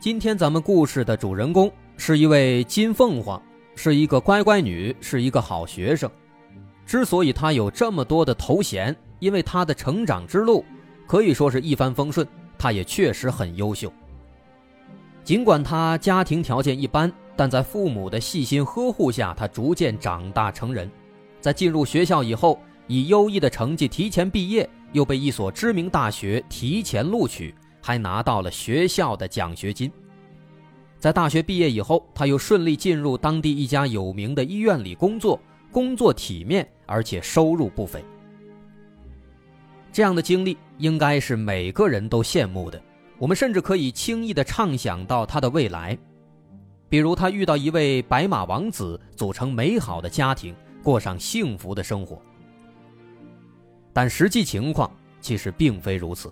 今天咱们故事的主人公是一位金凤凰，是一个乖乖女，是一个好学生。之所以她有这么多的头衔，因为她的成长之路可以说是一帆风顺，她也确实很优秀。尽管她家庭条件一般，但在父母的细心呵护下，她逐渐长大成人。在进入学校以后，以优异的成绩提前毕业，又被一所知名大学提前录取。还拿到了学校的奖学金。在大学毕业以后，他又顺利进入当地一家有名的医院里工作，工作体面，而且收入不菲。这样的经历应该是每个人都羡慕的。我们甚至可以轻易地畅想到他的未来，比如他遇到一位白马王子，组成美好的家庭，过上幸福的生活。但实际情况其实并非如此。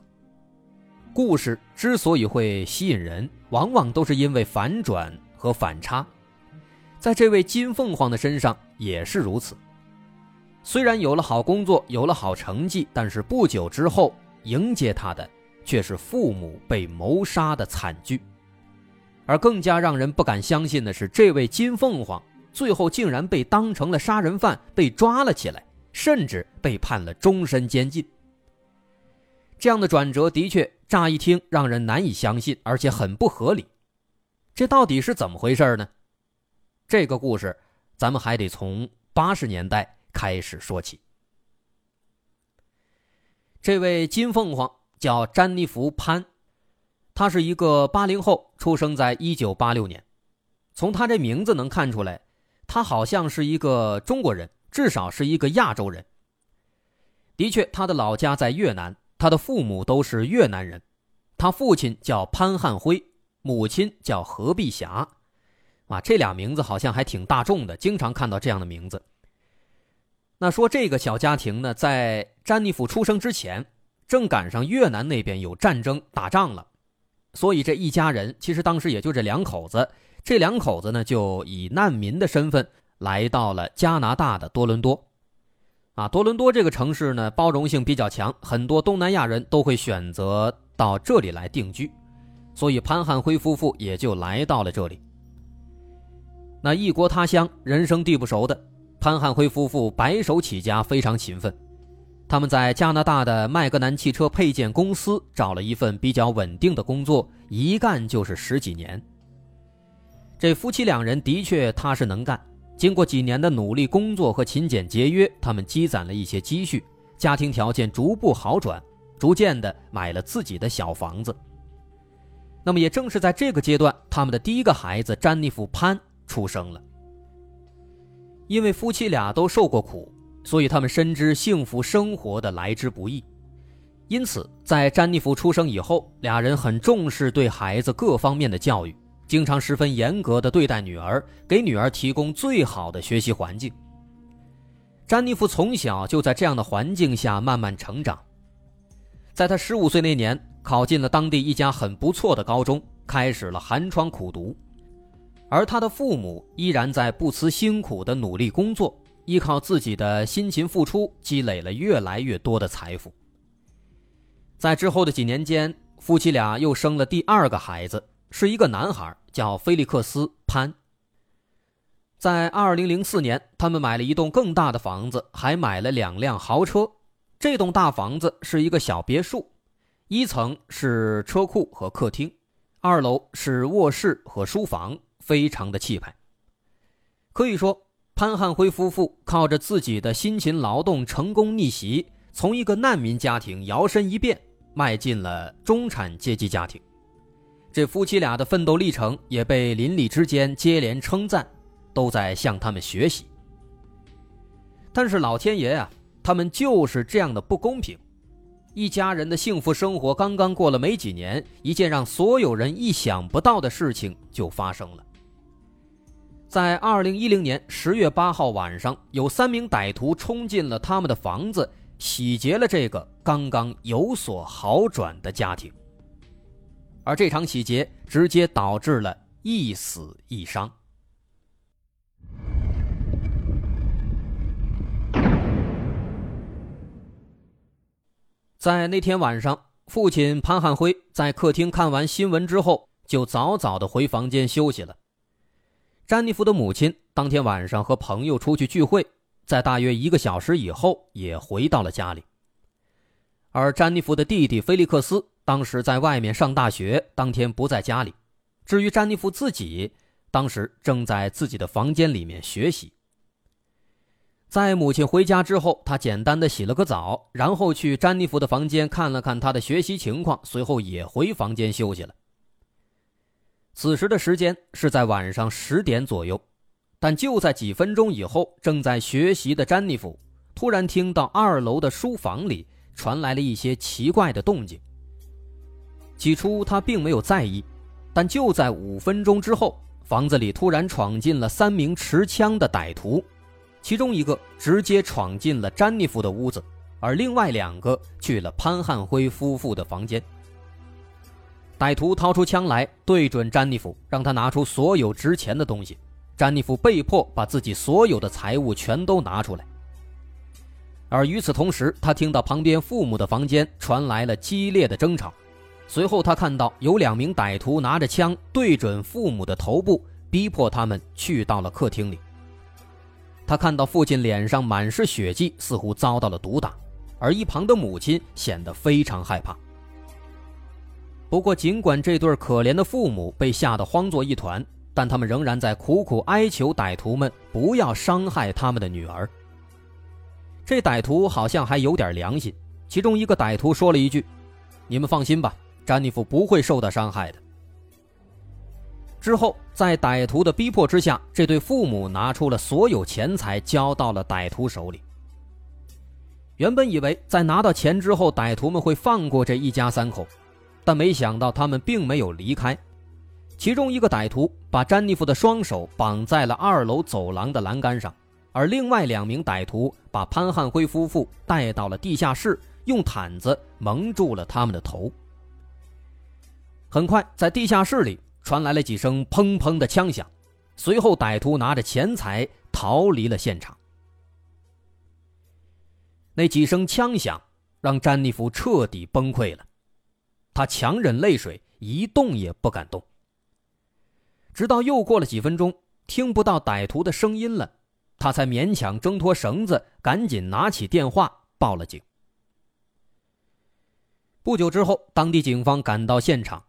故事之所以会吸引人，往往都是因为反转和反差。在这位金凤凰的身上也是如此。虽然有了好工作，有了好成绩，但是不久之后迎接他的却是父母被谋杀的惨剧。而更加让人不敢相信的是，这位金凤凰最后竟然被当成了杀人犯被抓了起来，甚至被判了终身监禁。这样的转折的确。乍一听让人难以相信，而且很不合理，这到底是怎么回事呢？这个故事咱们还得从八十年代开始说起。这位金凤凰叫詹妮弗·潘，他是一个八零后，出生在一九八六年。从他这名字能看出来，他好像是一个中国人，至少是一个亚洲人。的确，他的老家在越南。他的父母都是越南人，他父亲叫潘汉辉，母亲叫何碧霞，啊，这俩名字好像还挺大众的，经常看到这样的名字。那说这个小家庭呢，在詹妮弗出生之前，正赶上越南那边有战争打仗了，所以这一家人其实当时也就这两口子，这两口子呢就以难民的身份来到了加拿大的多伦多。啊，多伦多这个城市呢，包容性比较强，很多东南亚人都会选择到这里来定居，所以潘汉辉夫妇也就来到了这里。那异国他乡，人生地不熟的，潘汉辉夫妇白手起家，非常勤奋。他们在加拿大的麦格南汽车配件公司找了一份比较稳定的工作，一干就是十几年。这夫妻两人的确踏实能干。经过几年的努力工作和勤俭节约，他们积攒了一些积蓄，家庭条件逐步好转，逐渐的买了自己的小房子。那么也正是在这个阶段，他们的第一个孩子詹妮弗潘出生了。因为夫妻俩都受过苦，所以他们深知幸福生活的来之不易。因此，在詹妮弗出生以后，俩人很重视对孩子各方面的教育。经常十分严格的对待女儿，给女儿提供最好的学习环境。詹妮弗从小就在这样的环境下慢慢成长，在她十五岁那年，考进了当地一家很不错的高中，开始了寒窗苦读。而她的父母依然在不辞辛苦的努力工作，依靠自己的辛勤付出，积累了越来越多的财富。在之后的几年间，夫妻俩又生了第二个孩子。是一个男孩，叫菲利克斯·潘。在二零零四年，他们买了一栋更大的房子，还买了两辆豪车。这栋大房子是一个小别墅，一层是车库和客厅，二楼是卧室和书房，非常的气派。可以说，潘汉辉夫妇靠着自己的辛勤劳动，成功逆袭，从一个难民家庭摇身一变，迈进了中产阶级家庭。这夫妻俩的奋斗历程也被邻里之间接连称赞，都在向他们学习。但是老天爷啊，他们就是这样的不公平。一家人的幸福生活刚刚过了没几年，一件让所有人意想不到的事情就发生了。在二零一零年十月八号晚上，有三名歹徒冲进了他们的房子，洗劫了这个刚刚有所好转的家庭。而这场洗劫直接导致了一死一伤。在那天晚上，父亲潘汉辉在客厅看完新闻之后，就早早的回房间休息了。詹妮弗的母亲当天晚上和朋友出去聚会，在大约一个小时以后也回到了家里。而詹妮弗的弟弟菲利克斯当时在外面上大学，当天不在家里。至于詹妮弗自己，当时正在自己的房间里面学习。在母亲回家之后，他简单的洗了个澡，然后去詹妮弗的房间看了看她的学习情况，随后也回房间休息了。此时的时间是在晚上十点左右，但就在几分钟以后，正在学习的詹妮弗突然听到二楼的书房里传来了一些奇怪的动静。起初他并没有在意，但就在五分钟之后，房子里突然闯进了三名持枪的歹徒。其中一个直接闯进了詹妮弗的屋子，而另外两个去了潘汉辉夫妇的房间。歹徒掏出枪来对准詹妮弗，让他拿出所有值钱的东西。詹妮弗被迫把自己所有的财物全都拿出来。而与此同时，他听到旁边父母的房间传来了激烈的争吵，随后他看到有两名歹徒拿着枪对准父母的头部，逼迫他们去到了客厅里。他看到父亲脸上满是血迹，似乎遭到了毒打，而一旁的母亲显得非常害怕。不过，尽管这对可怜的父母被吓得慌作一团，但他们仍然在苦苦哀求歹徒们不要伤害他们的女儿。这歹徒好像还有点良心，其中一个歹徒说了一句：“你们放心吧，詹妮弗不会受到伤害的。”之后，在歹徒的逼迫之下，这对父母拿出了所有钱财，交到了歹徒手里。原本以为在拿到钱之后，歹徒们会放过这一家三口，但没想到他们并没有离开。其中一个歹徒把詹妮弗的双手绑在了二楼走廊的栏杆上，而另外两名歹徒把潘汉辉夫妇带到了地下室，用毯子蒙住了他们的头。很快，在地下室里。传来了几声砰砰的枪响，随后歹徒拿着钱财逃离了现场。那几声枪响让詹妮弗彻底崩溃了，她强忍泪水，一动也不敢动。直到又过了几分钟，听不到歹徒的声音了，她才勉强挣脱绳子，赶紧拿起电话报了警。不久之后，当地警方赶到现场。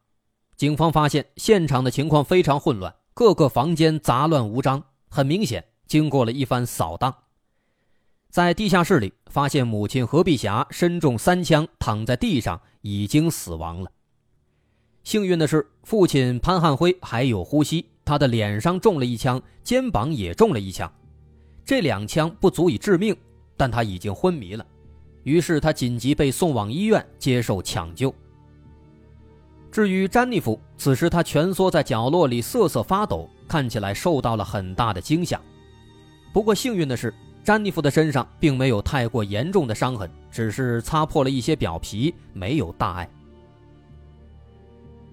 警方发现现场的情况非常混乱，各个房间杂乱无章。很明显，经过了一番扫荡，在地下室里发现母亲何碧霞身中三枪，躺在地上已经死亡了。幸运的是，父亲潘汉辉还有呼吸，他的脸上中了一枪，肩膀也中了一枪，这两枪不足以致命，但他已经昏迷了。于是他紧急被送往医院接受抢救。至于詹妮弗，此时她蜷缩在角落里瑟瑟发抖，看起来受到了很大的惊吓。不过幸运的是，詹妮弗的身上并没有太过严重的伤痕，只是擦破了一些表皮，没有大碍。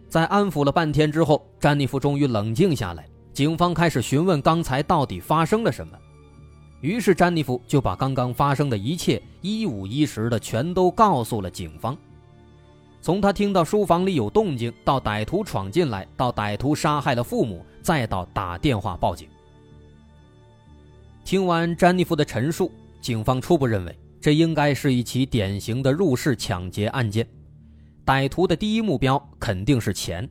在安抚了半天之后，詹妮弗终于冷静下来。警方开始询问刚才到底发生了什么，于是詹妮弗就把刚刚发生的一切一五一十的全都告诉了警方。从他听到书房里有动静，到歹徒闯进来，到歹徒杀害了父母，再到打电话报警。听完詹妮弗的陈述，警方初步认为这应该是一起典型的入室抢劫案件。歹徒的第一目标肯定是钱，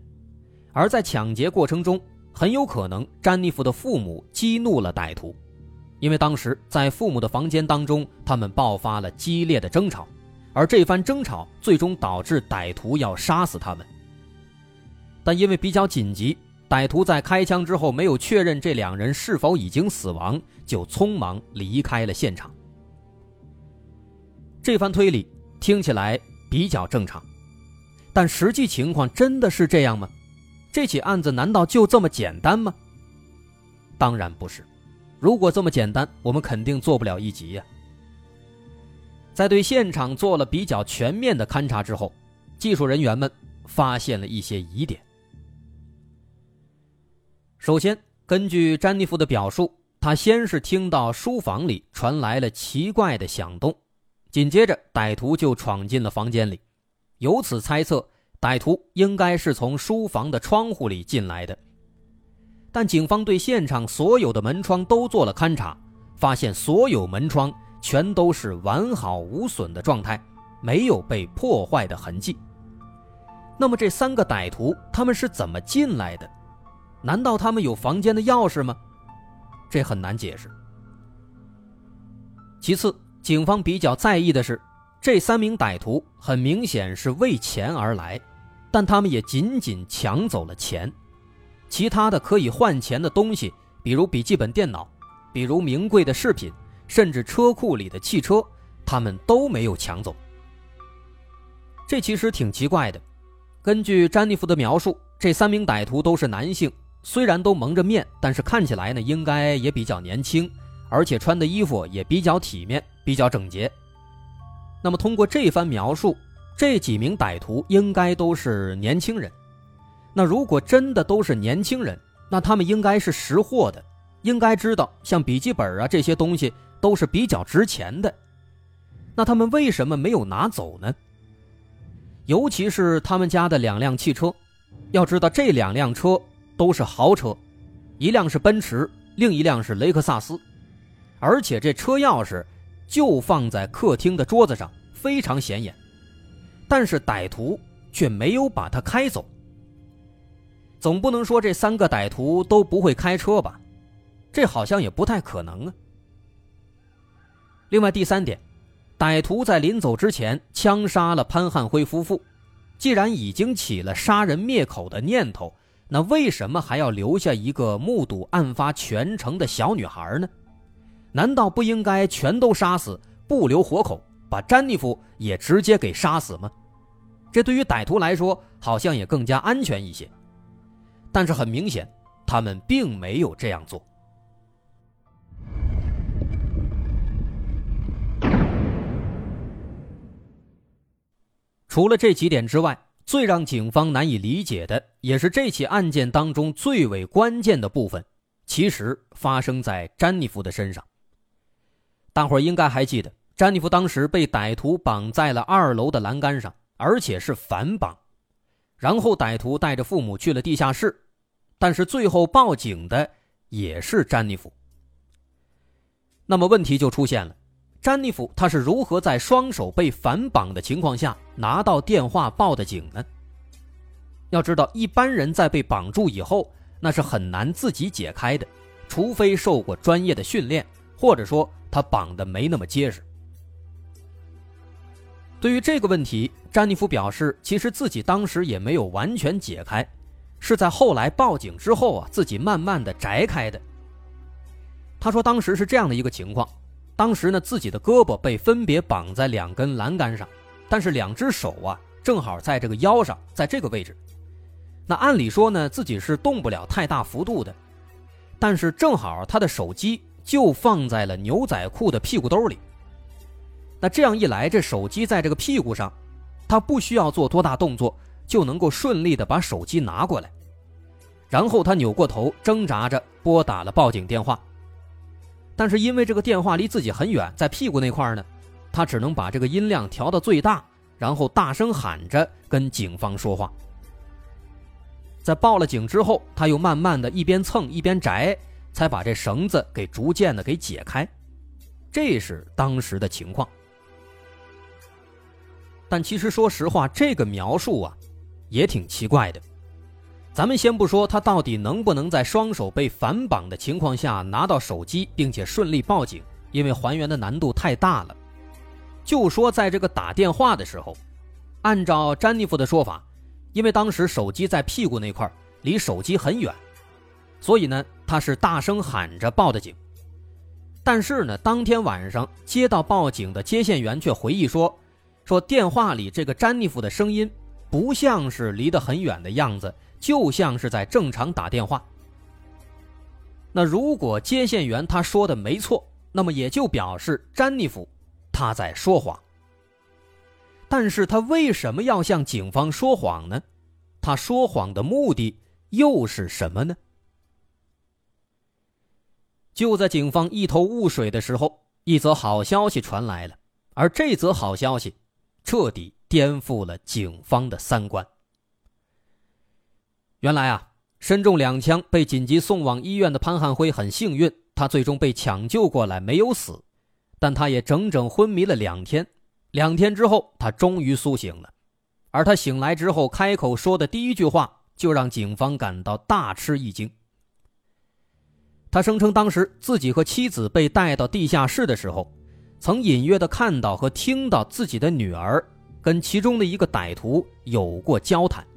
而在抢劫过程中，很有可能詹妮弗的父母激怒了歹徒，因为当时在父母的房间当中，他们爆发了激烈的争吵。而这番争吵最终导致歹徒要杀死他们，但因为比较紧急，歹徒在开枪之后没有确认这两人是否已经死亡，就匆忙离开了现场。这番推理听起来比较正常。但实际情况真的是这样吗？这起案子难道就这么简单吗？当然不是。如果这么简单，我们肯定做不了一集呀。在对现场做了比较全面的勘查之后，技术人员们发现了一些疑点。首先，根据詹妮弗的表述，他先是听到书房里传来了奇怪的响动，紧接着歹徒就闯进了房间里。由此猜测，歹徒应该是从书房的窗户里进来的。但警方对现场所有的门窗都做了勘查，发现所有门窗全都是完好无损的状态，没有被破坏的痕迹。那么这三个歹徒他们是怎么进来的？难道他们有房间的钥匙吗？这很难解释。其次，警方比较在意的是。这三名歹徒很明显是为钱而来，但他们也仅仅抢走了钱，其他的可以换钱的东西，比如笔记本电脑，比如名贵的饰品，甚至车库里的汽车，他们都没有抢走。这其实挺奇怪的。根据詹妮弗的描述，这三名歹徒都是男性，虽然都蒙着面，但是看起来呢，应该也比较年轻，而且穿的衣服也比较体面，比较整洁。那么，通过这番描述，这几名歹徒应该都是年轻人。那如果真的都是年轻人，那他们应该是识货的，应该知道像笔记本啊这些东西都是比较值钱的。那他们为什么没有拿走呢？尤其是他们家的两辆汽车，要知道这两辆车都是豪车，一辆是奔驰，另一辆是雷克萨斯，而且这车钥匙。就放在客厅的桌子上，非常显眼，但是歹徒却没有把它开走。总不能说这三个歹徒都不会开车吧？这好像也不太可能啊。另外第三点，歹徒在临走之前枪杀了潘汉辉夫妇，既然已经起了杀人灭口的念头，那为什么还要留下一个目睹案发全程的小女孩呢？难道不应该全都杀死，不留活口，把詹妮弗也直接给杀死吗？这对于歹徒来说好像也更加安全一些。但是很明显，他们并没有这样做。除了这几点之外，最让警方难以理解的，也是这起案件当中最为关键的部分，其实发生在詹妮弗的身上。大伙儿应该还记得，詹妮弗当时被歹徒绑在了二楼的栏杆上，而且是反绑。然后歹徒带着父母去了地下室，但是最后报警的也是詹妮弗。那么问题就出现了：詹妮弗她是如何在双手被反绑的情况下拿到电话报的警呢？要知道，一般人在被绑住以后，那是很难自己解开的，除非受过专业的训练，或者说。他绑的没那么结实。对于这个问题，詹妮弗表示，其实自己当时也没有完全解开，是在后来报警之后啊，自己慢慢的摘开的。他说，当时是这样的一个情况，当时呢，自己的胳膊被分别绑在两根栏杆上，但是两只手啊，正好在这个腰上，在这个位置。那按理说呢，自己是动不了太大幅度的，但是正好他的手机。就放在了牛仔裤的屁股兜里。那这样一来，这手机在这个屁股上，他不需要做多大动作，就能够顺利的把手机拿过来。然后他扭过头，挣扎着拨打了报警电话。但是因为这个电话离自己很远，在屁股那块呢，他只能把这个音量调到最大，然后大声喊着跟警方说话。在报了警之后，他又慢慢的一边蹭一边摘。才把这绳子给逐渐的给解开，这是当时的情况。但其实说实话，这个描述啊，也挺奇怪的。咱们先不说他到底能不能在双手被反绑的情况下拿到手机，并且顺利报警，因为还原的难度太大了。就说在这个打电话的时候，按照詹妮弗的说法，因为当时手机在屁股那块离手机很远。所以呢，他是大声喊着报的警，但是呢，当天晚上接到报警的接线员却回忆说，说电话里这个詹妮弗的声音不像是离得很远的样子，就像是在正常打电话。那如果接线员他说的没错，那么也就表示詹妮弗她在说谎。但是他为什么要向警方说谎呢？他说谎的目的又是什么呢？就在警方一头雾水的时候，一则好消息传来了，而这则好消息彻底颠覆了警方的三观。原来啊，身中两枪被紧急送往医院的潘汉辉很幸运，他最终被抢救过来，没有死，但他也整整昏迷了两天。两天之后，他终于苏醒了，而他醒来之后开口说的第一句话，就让警方感到大吃一惊。他声称，当时自己和妻子被带到地下室的时候，曾隐约的看到和听到自己的女儿跟其中的一个歹徒有过交谈，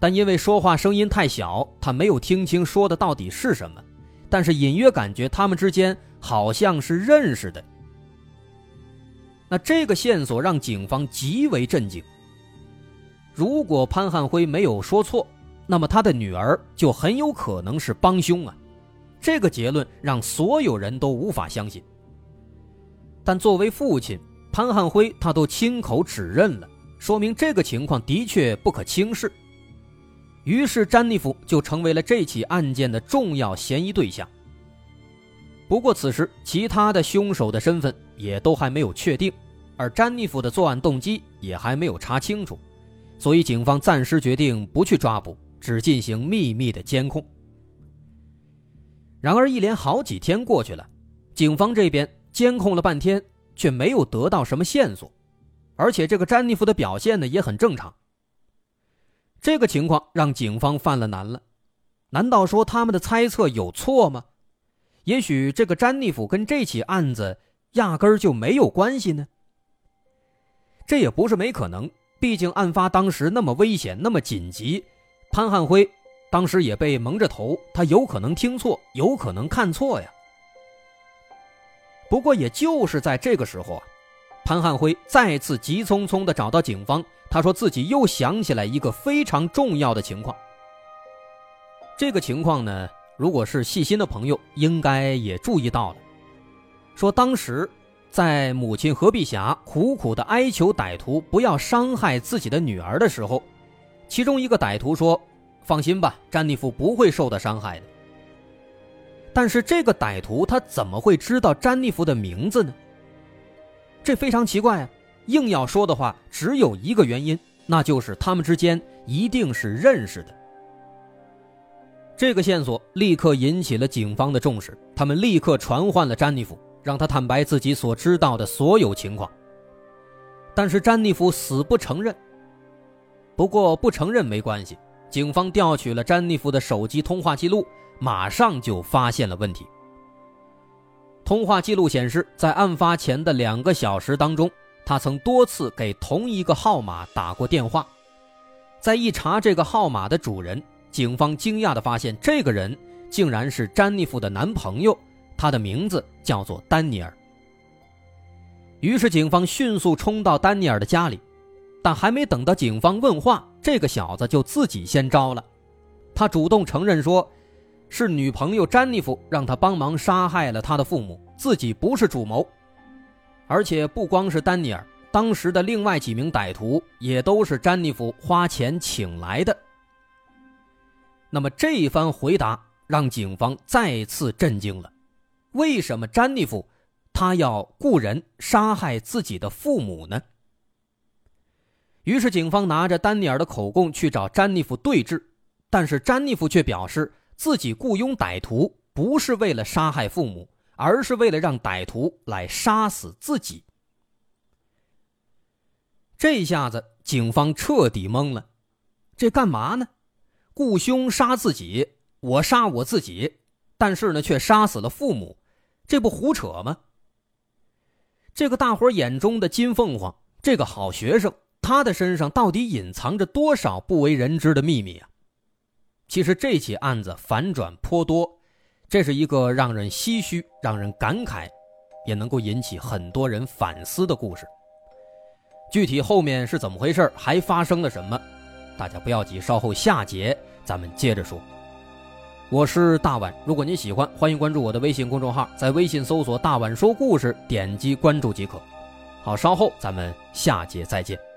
但因为说话声音太小，他没有听清说的到底是什么，但是隐约感觉他们之间好像是认识的。那这个线索让警方极为震惊。如果潘汉辉没有说错，那么他的女儿就很有可能是帮凶啊！这个结论让所有人都无法相信。但作为父亲，潘汉辉他都亲口指认了，说明这个情况的确不可轻视。于是，詹妮弗就成为了这起案件的重要嫌疑对象。不过，此时其他的凶手的身份也都还没有确定，而詹妮弗的作案动机也还没有查清楚，所以警方暂时决定不去抓捕，只进行秘密的监控。然而，一连好几天过去了，警方这边监控了半天，却没有得到什么线索，而且这个詹妮弗的表现呢也很正常。这个情况让警方犯了难了，难道说他们的猜测有错吗？也许这个詹妮弗跟这起案子压根儿就没有关系呢。这也不是没可能，毕竟案发当时那么危险，那么紧急，潘汉辉当时也被蒙着头，他有可能听错，有可能看错呀。不过，也就是在这个时候，潘汉辉再次急匆匆地找到警方，他说自己又想起来一个非常重要的情况。这个情况呢？如果是细心的朋友，应该也注意到了。说当时，在母亲何碧霞苦苦的哀求歹徒不要伤害自己的女儿的时候，其中一个歹徒说：“放心吧，詹妮弗不会受到伤害的。”但是这个歹徒他怎么会知道詹妮弗的名字呢？这非常奇怪啊！硬要说的话，只有一个原因，那就是他们之间一定是认识的。这个线索立刻引起了警方的重视，他们立刻传唤了詹妮弗，让他坦白自己所知道的所有情况。但是詹妮弗死不承认。不过不承认没关系，警方调取了詹妮弗的手机通话记录，马上就发现了问题。通话记录显示，在案发前的两个小时当中，他曾多次给同一个号码打过电话。再一查这个号码的主人。警方惊讶地发现，这个人竟然是詹妮弗的男朋友，他的名字叫做丹尼尔。于是，警方迅速冲到丹尼尔的家里，但还没等到警方问话，这个小子就自己先招了。他主动承认说，是女朋友詹妮弗让他帮忙杀害了他的父母，自己不是主谋。而且，不光是丹尼尔，当时的另外几名歹徒也都是詹妮弗花钱请来的。那么这一番回答让警方再次震惊了。为什么詹妮弗他要雇人杀害自己的父母呢？于是警方拿着丹尼尔的口供去找詹妮弗对质，但是詹妮弗却表示自己雇佣歹徒不是为了杀害父母，而是为了让歹徒来杀死自己。这下子警方彻底懵了，这干嘛呢？雇凶杀自己，我杀我自己，但是呢，却杀死了父母，这不胡扯吗？这个大伙眼中的金凤凰，这个好学生，他的身上到底隐藏着多少不为人知的秘密啊？其实这起案子反转颇多，这是一个让人唏嘘、让人感慨，也能够引起很多人反思的故事。具体后面是怎么回事，还发生了什么，大家不要急，稍后下节咱们接着说。我是大碗，如果您喜欢，欢迎关注我的微信公众号，在微信搜索“大碗说故事”，点击关注即可。好，稍后咱们下节再见。